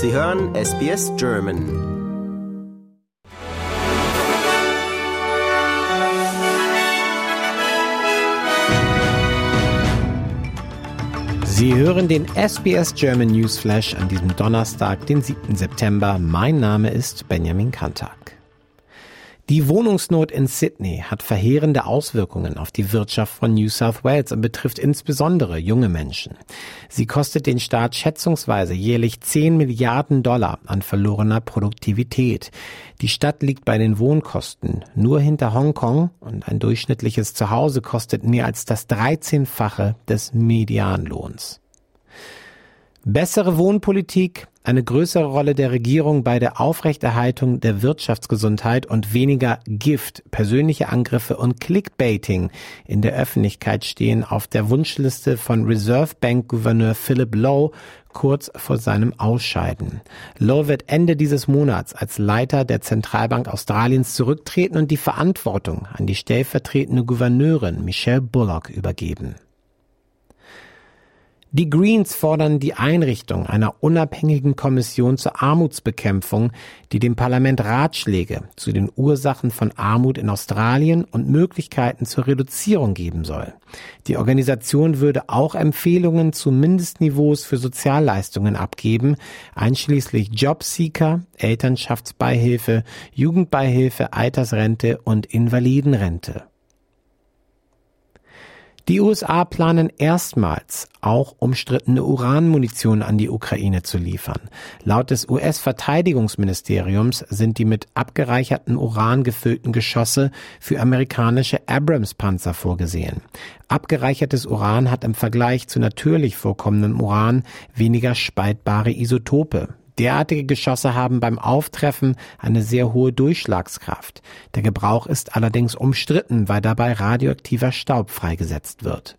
Sie hören SBS German. Sie hören den SBS German Newsflash an diesem Donnerstag, den 7. September. Mein Name ist Benjamin Kantak. Die Wohnungsnot in Sydney hat verheerende Auswirkungen auf die Wirtschaft von New South Wales und betrifft insbesondere junge Menschen. Sie kostet den Staat schätzungsweise jährlich 10 Milliarden Dollar an verlorener Produktivität. Die Stadt liegt bei den Wohnkosten nur hinter Hongkong und ein durchschnittliches Zuhause kostet mehr als das 13-fache des Medianlohns. Bessere Wohnpolitik, eine größere Rolle der Regierung bei der Aufrechterhaltung der Wirtschaftsgesundheit und weniger Gift, persönliche Angriffe und Clickbaiting in der Öffentlichkeit stehen auf der Wunschliste von Reserve Bank Gouverneur Philip Lowe kurz vor seinem Ausscheiden. Lowe wird Ende dieses Monats als Leiter der Zentralbank Australiens zurücktreten und die Verantwortung an die stellvertretende Gouverneurin Michelle Bullock übergeben. Die Greens fordern die Einrichtung einer unabhängigen Kommission zur Armutsbekämpfung, die dem Parlament Ratschläge zu den Ursachen von Armut in Australien und Möglichkeiten zur Reduzierung geben soll. Die Organisation würde auch Empfehlungen zu Mindestniveaus für Sozialleistungen abgeben, einschließlich Jobseeker, Elternschaftsbeihilfe, Jugendbeihilfe, Altersrente und Invalidenrente. Die USA planen erstmals auch umstrittene Uranmunition an die Ukraine zu liefern. Laut des US-Verteidigungsministeriums sind die mit abgereicherten Uran gefüllten Geschosse für amerikanische Abrams-Panzer vorgesehen. Abgereichertes Uran hat im Vergleich zu natürlich vorkommendem Uran weniger spaltbare Isotope. Derartige Geschosse haben beim Auftreffen eine sehr hohe Durchschlagskraft. Der Gebrauch ist allerdings umstritten, weil dabei radioaktiver Staub freigesetzt wird.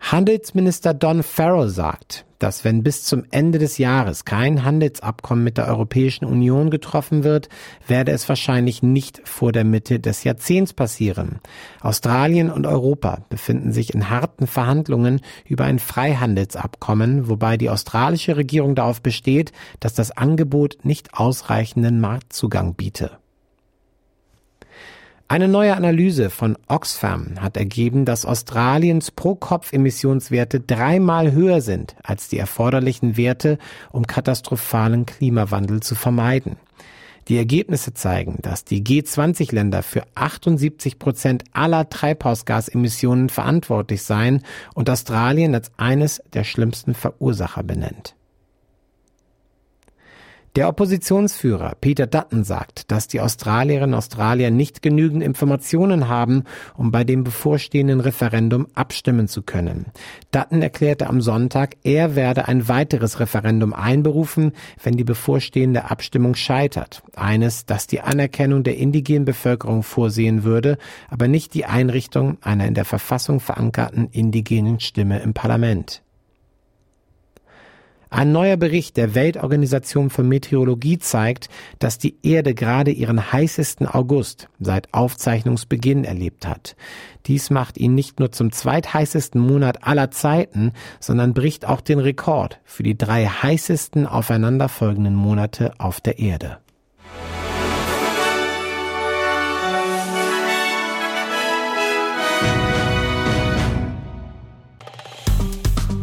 Handelsminister Don Farrell sagt, dass wenn bis zum Ende des Jahres kein Handelsabkommen mit der Europäischen Union getroffen wird, werde es wahrscheinlich nicht vor der Mitte des Jahrzehnts passieren. Australien und Europa befinden sich in harten Verhandlungen über ein Freihandelsabkommen, wobei die australische Regierung darauf besteht, dass das Angebot nicht ausreichenden Marktzugang biete. Eine neue Analyse von Oxfam hat ergeben, dass Australiens Pro-Kopf-Emissionswerte dreimal höher sind als die erforderlichen Werte, um katastrophalen Klimawandel zu vermeiden. Die Ergebnisse zeigen, dass die G20-Länder für 78 Prozent aller Treibhausgasemissionen verantwortlich seien und Australien als eines der schlimmsten Verursacher benennt. Der Oppositionsführer Peter Dutton sagt, dass die Australierinnen und Australier nicht genügend Informationen haben, um bei dem bevorstehenden Referendum abstimmen zu können. Dutton erklärte am Sonntag, er werde ein weiteres Referendum einberufen, wenn die bevorstehende Abstimmung scheitert. Eines, das die Anerkennung der indigenen Bevölkerung vorsehen würde, aber nicht die Einrichtung einer in der Verfassung verankerten indigenen Stimme im Parlament. Ein neuer Bericht der Weltorganisation für Meteorologie zeigt, dass die Erde gerade ihren heißesten August seit Aufzeichnungsbeginn erlebt hat. Dies macht ihn nicht nur zum zweitheißesten Monat aller Zeiten, sondern bricht auch den Rekord für die drei heißesten aufeinanderfolgenden Monate auf der Erde.